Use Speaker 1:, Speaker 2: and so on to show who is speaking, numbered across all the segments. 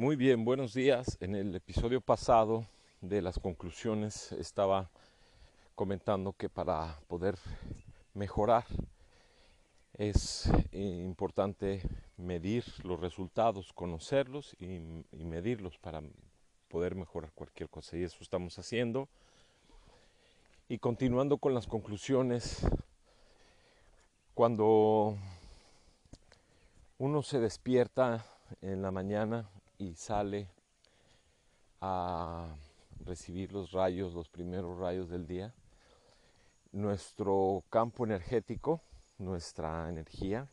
Speaker 1: Muy bien, buenos días. En el episodio pasado de las conclusiones estaba comentando que para poder mejorar es importante medir los resultados, conocerlos y, medirlos para poder mejorar cualquier cosa. Y eso estamos haciendo. Y continuando con las conclusiones, cuando uno se despierta en la mañana y sale a recibir los rayos, los primeros rayos del día, nuestro campo energético, nuestra energía,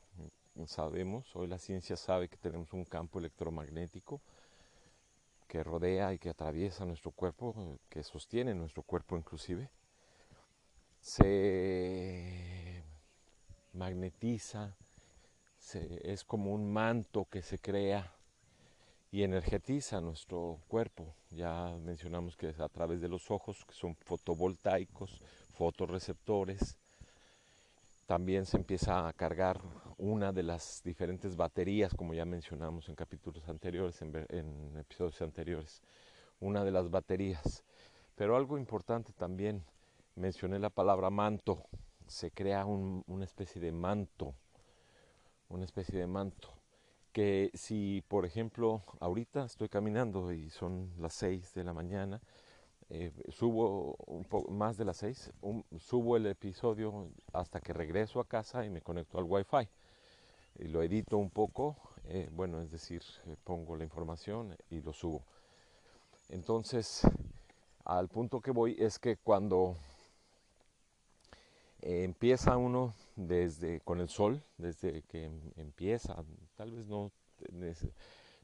Speaker 1: sabemos, hoy la ciencia sabe que tenemos un campo electromagnético que rodea y que atraviesa nuestro cuerpo, que sostiene nuestro cuerpo inclusive, se magnetiza, es como un manto que se crea y energetiza nuestro cuerpo. Ya mencionamos que es a través de los ojos, que son fotovoltaicos, fotoreceptores. También se empieza a cargar una de las diferentes baterías, como ya mencionamos en capítulos anteriores, en, episodios anteriores, una de las baterías. Pero algo importante también, mencioné la palabra manto, se crea una especie de manto, una especie de manto que si, por ejemplo, ahorita estoy caminando y son las 6 de la mañana, eh, subo más de las 6, subo el episodio hasta que regreso a casa y me conecto al Wi-Fi. Y lo edito un poco, eh, bueno, es decir, eh, pongo la información y lo subo. Entonces, al punto que voy es que cuando empieza uno desde con el sol, desde que em, empieza, tal vez no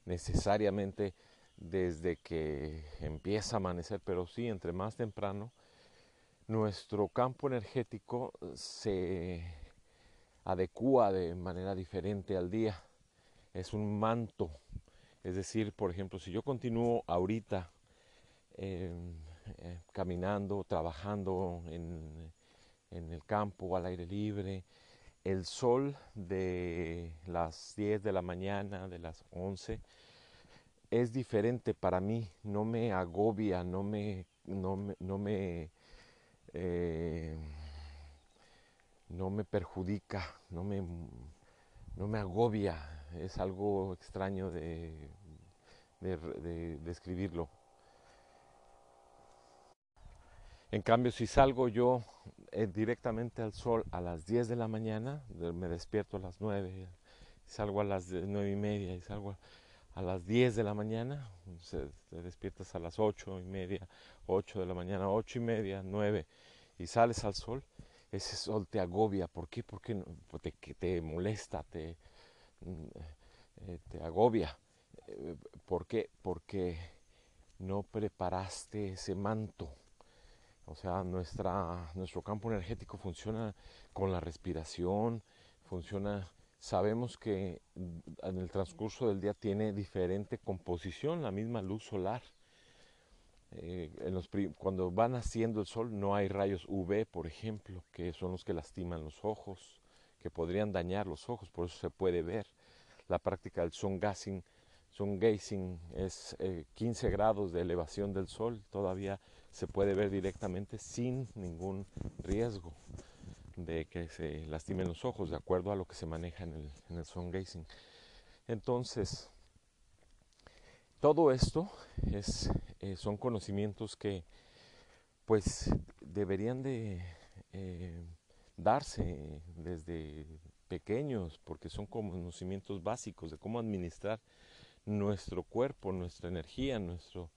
Speaker 1: necesariamente desde que empieza a amanecer, pero sí entre más temprano, nuestro campo energético se adecua de manera diferente al día. Es un manto. Es decir, por ejemplo, si yo continúo ahorita em, eh, caminando, trabajando en, en el campo, al aire libre, el sol de las 10 de la mañana, de las 11, es diferente para mí, no me agobia, no me, no me, no me, eh, no me perjudica, no me, no me agobia, es algo extraño de, de describirlo. En cambio, si salgo yo directamente al sol a las 10 de la mañana, me despierto a las 9, salgo a las 9 y media y salgo a las 10 de la mañana, te despiertas a las 8 y media, 8 de la mañana, 8 y media, 9 y sales al sol, ese sol te agobia. ¿Por qué? Porque te, te molesta, te, mm, eh, te agobia. Eh, ¿Por qué? Porque no preparaste ese manto o sea, nuestra, nuestro campo energético funciona con la respiración, funciona, sabemos que en el transcurso del día tiene diferente composición, la misma luz solar. Eh, en los, cuando va naciendo el sol no hay rayos UV, por ejemplo, que son los que lastiman los ojos, que podrían dañar los ojos, por eso se puede ver. La práctica del sun gazing, sun gazing es 15 eh, grados de elevación del sol, todavía se puede ver directamente sin ningún riesgo de que se lastimen los ojos, de acuerdo a lo que se maneja en el, en el. Entonces, todo esto es, eh, son conocimientos que pues deberían de eh, darse desde pequeños, porque son conocimientos básicos de cómo administrar nuestro cuerpo, nuestra energía, nuestro,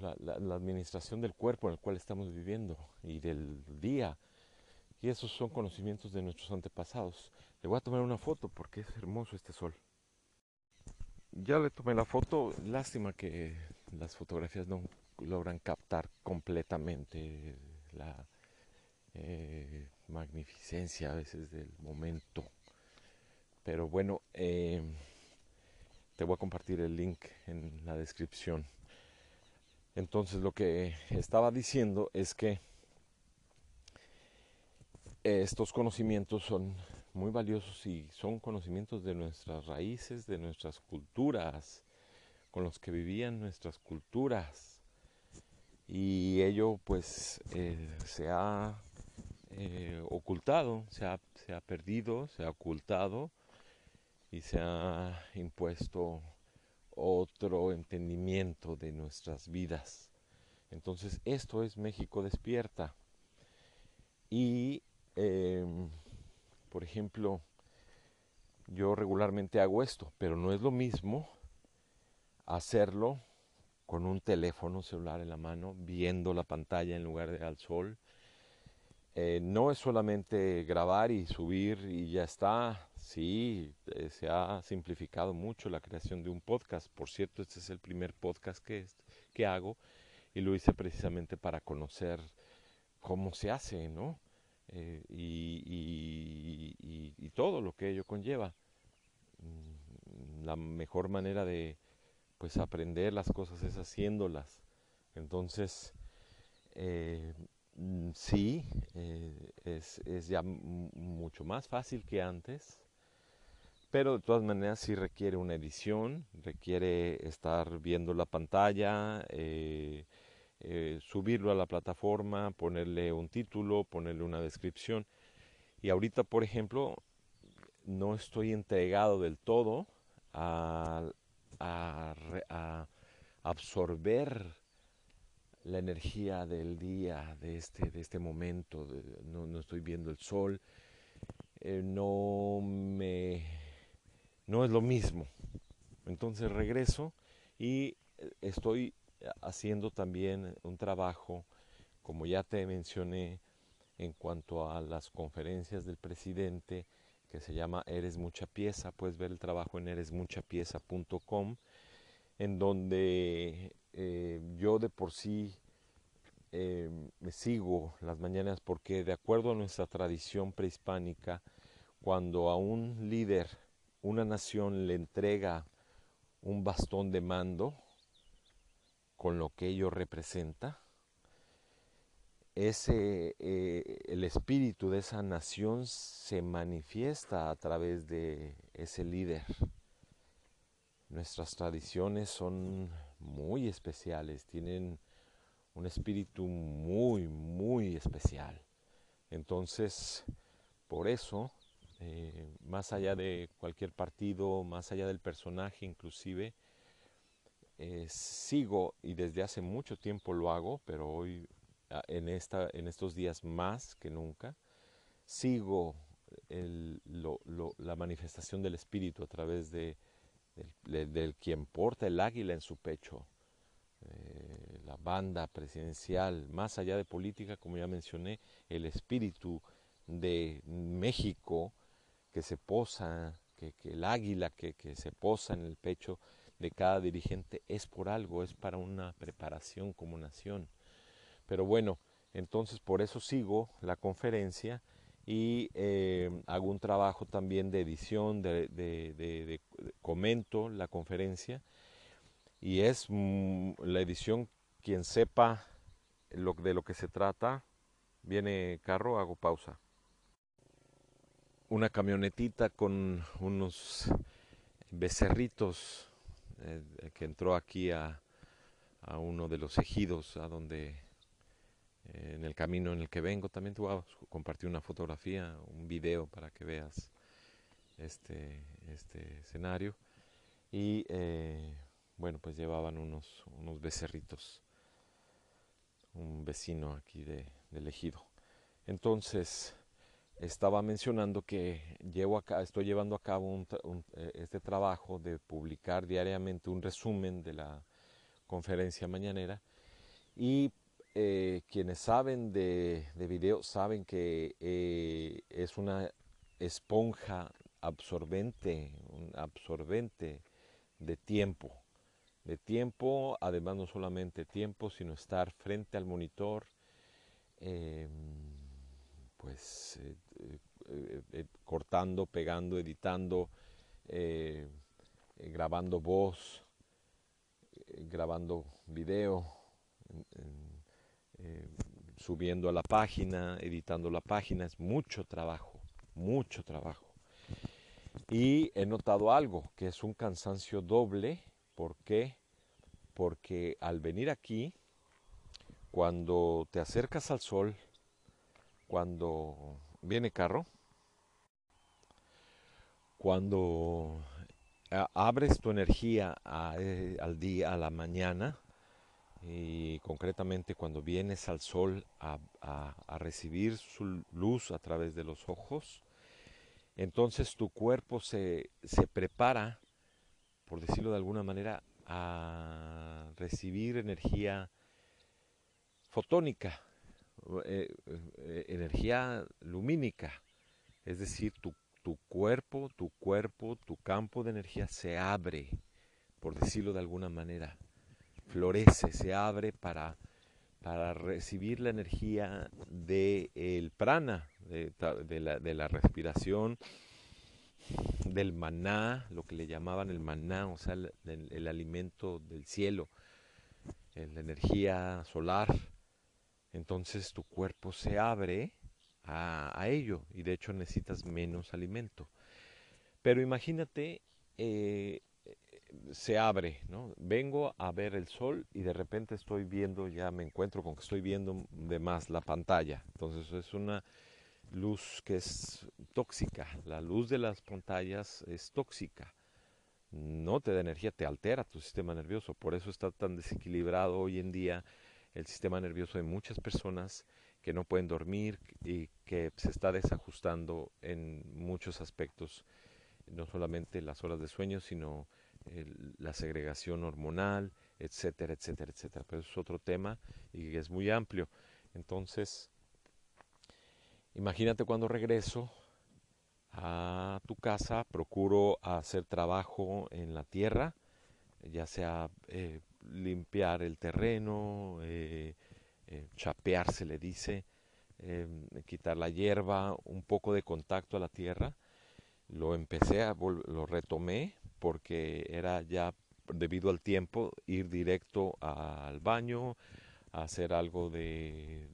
Speaker 1: la, administración del cuerpo en el cual estamos viviendo y del día. Y esos son conocimientos de nuestros antepasados. Le voy a tomar una foto porque es hermoso este sol. Ya le tomé la foto, lástima que las fotografías no logran captar completamente la eh, magnificencia a veces del momento. Pero bueno, eh, te voy a compartir el link en la descripción. Entonces lo que estaba diciendo es que estos conocimientos son muy valiosos y son conocimientos de nuestras raíces, de nuestras culturas, con los que vivían nuestras culturas. Y ello pues eh, se ha eh, ocultado, se ha, se ha perdido, se ha ocultado y se ha impuesto otro entendimiento de nuestras vidas. Entonces esto es México despierta. Y, em, por ejemplo, yo regularmente hago esto, pero no es lo mismo hacerlo con un teléfono celular en la mano, viendo la pantalla en lugar de al sol. Eh, no es solamente grabar y subir y ya está. Sí, eh, se ha simplificado mucho la creación de un podcast. Por cierto, este es el primer podcast que, que hago y lo hice precisamente para conocer cómo se hace, ¿no? Eh, y, y, todo lo que ello conlleva. Mm, la mejor manera de pues aprender las cosas es haciéndolas. Entonces, eh, sí, eh, es, es, ya mucho más fácil que antes, pero de todas maneras sí requiere una edición, requiere estar viendo la pantalla, eh, eh, subirlo a la plataforma, ponerle un título, ponerle una descripción. Y ahorita, por ejemplo, no estoy entregado del todo a, absorber la energía del día, de este, de este momento, no, estoy viendo el sol, eh, no me no es lo mismo. Entonces regreso y eh, estoy haciendo también un trabajo, como ya te mencioné, en cuanto a las conferencias del presidente, que se llama Eres Mucha Pieza. Puedes ver el trabajo en eresmuchapieza.com, en donde eh, yo de por sí eh, me sigo las mañanas porque de acuerdo a nuestra tradición prehispánica, cuando a un líder, una nación le entrega un bastón de mando, con lo que ello representa, ese, eh, el espíritu de esa nación se manifiesta a través de ese líder. Nuestras tradiciones son muy especiales, tienen un espíritu muy, muy especial. Entonces, por eso, eh, más allá de cualquier partido, más allá del personaje inclusive, eh, sigo y desde hace mucho tiempo lo hago, pero hoy en, esta, en estos días más que nunca, sigo la manifestación del Espíritu a través de, del, quien porta el águila en su pecho, eh, la banda presidencial, más allá de política, como ya mencioné, el Espíritu de México que se posa, que, el águila que, que se posa en el pecho de cada dirigente es por algo, es para una preparación como nación. Pero bueno, entonces por eso sigo la conferencia y eh, hago un trabajo también de edición, de, comento la conferencia y es mm, la edición quien sepa de lo que se trata. Viene carro, hago pausa. Una camionetita con unos becerritos eh, que entró aquí a, a, uno de los ejidos, a donde en el camino en el que vengo, también te voy a compartir una fotografía, un video para que veas este, este escenario. Y eh, bueno, pues llevaban unos, unos becerritos, un vecino aquí de, del ejido. Entonces, estaba mencionando que llevo acá, estoy llevando a cabo eh, este trabajo de publicar diariamente un resumen de la conferencia mañanera y eh, quienes saben de, de, video saben que eh, es una esponja absorbente, un absorbente de tiempo, de tiempo, además no solamente tiempo, sino estar frente al monitor, pues eh, eh, cortando, pegando, editando, grabando voz, grabando video, subiendo a la página, editando la página, es mucho trabajo, mucho trabajo. Y he notado algo, que es un cansancio doble ¿Por qué? Porque al venir aquí, cuando te acercas al sol, cuando viene carro, cuando abres tu energía eh, al día, a la mañana, y concretamente cuando vienes al sol a, recibir su luz a través de los ojos, entonces tu cuerpo se, se prepara, por decirlo de alguna manera, a recibir energía fotónica, eh, eh, energía lumínica, es decir, tu, tu cuerpo, tu cuerpo, tu campo de energía se abre, por decirlo de alguna manera florece, se abre para, para recibir la energía del prana, de, la, de, la, respiración, del maná, lo que le llamaban el maná, o sea, el, alimento del cielo, la energía solar. Entonces tu cuerpo se abre a, ello y de hecho necesitas menos alimento. Pero imagínate eh, se abre, ¿no? Vengo a ver el sol y de repente estoy viendo, ya me encuentro con que estoy viendo de más la pantalla. Entonces es una luz que es tóxica. La luz de las pantallas es tóxica. No te da energía, te altera tu sistema nervioso. Por eso está tan desequilibrado hoy en día el sistema nervioso de muchas personas que no pueden dormir y que se está desajustando en muchos aspectos, no solamente las horas de sueño, sino la segregación hormonal, etcétera, etcétera, etcétera. Pero es otro tema y es muy amplio. Entonces, imagínate cuando regreso a tu casa, procuro hacer trabajo en la tierra, ya sea eh, limpiar el terreno, eh, eh, chapear se le dice, em, quitar la hierba, un poco de contacto a la tierra. Lo empecé, a lo retomé porque era ya debido al tiempo ir directo al baño, a hacer algo de,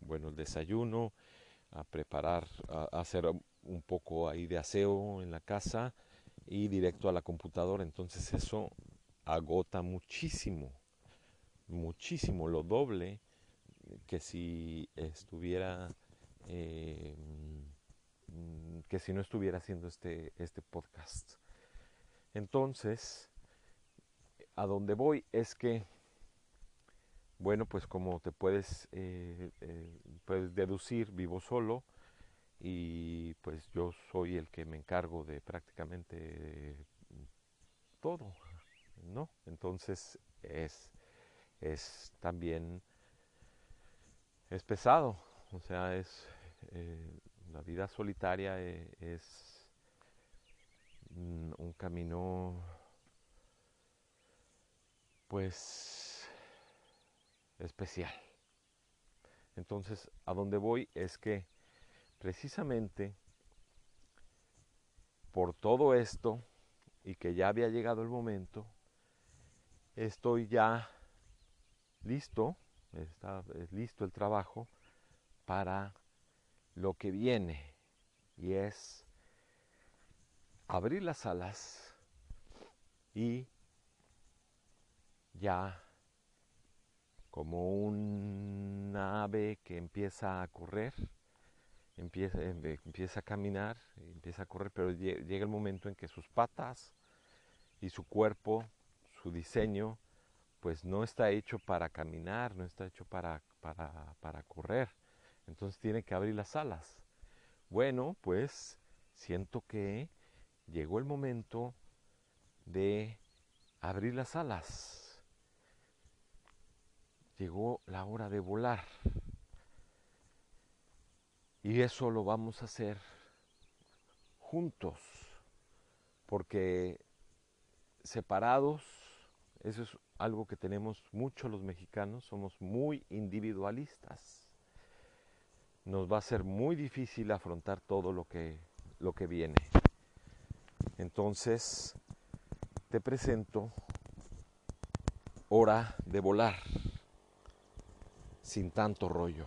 Speaker 1: bueno, el desayuno, a preparar, a, hacer un poco ahí de aseo en la casa y directo a la computadora. Entonces eso agota muchísimo, muchísimo, lo doble que si estuviera, eh, que si no estuviera haciendo este, este podcast. Entonces, a donde voy es que, bueno, pues como te puedes, eh, eh, puedes deducir, vivo solo y pues yo soy el que me encargo de prácticamente todo, ¿no? Entonces es, es también, es pesado, o sea, es, eh, la vida solitaria es un camino pues especial. Entonces, a donde voy es que precisamente por todo esto y que ya había llegado el momento, estoy ya listo, está listo el trabajo para lo que viene y es abrir las alas y ya como un ave que empieza a correr, empieza, em, empieza a caminar, empieza a correr, pero llega el momento en que sus patas y su cuerpo, su diseño, pues no está hecho para caminar, no está hecho para, para, para correr. Entonces tiene que abrir las alas. Bueno, pues siento que llegó el momento de abrir las alas. Llegó la hora de volar. Y eso lo vamos a hacer juntos, porque separados, eso es algo que tenemos mucho los mexicanos, somos muy individualistas. Nos va a ser muy difícil afrontar todo lo que, lo que viene. Entonces, te presento Hora de volar, sin tanto rollo.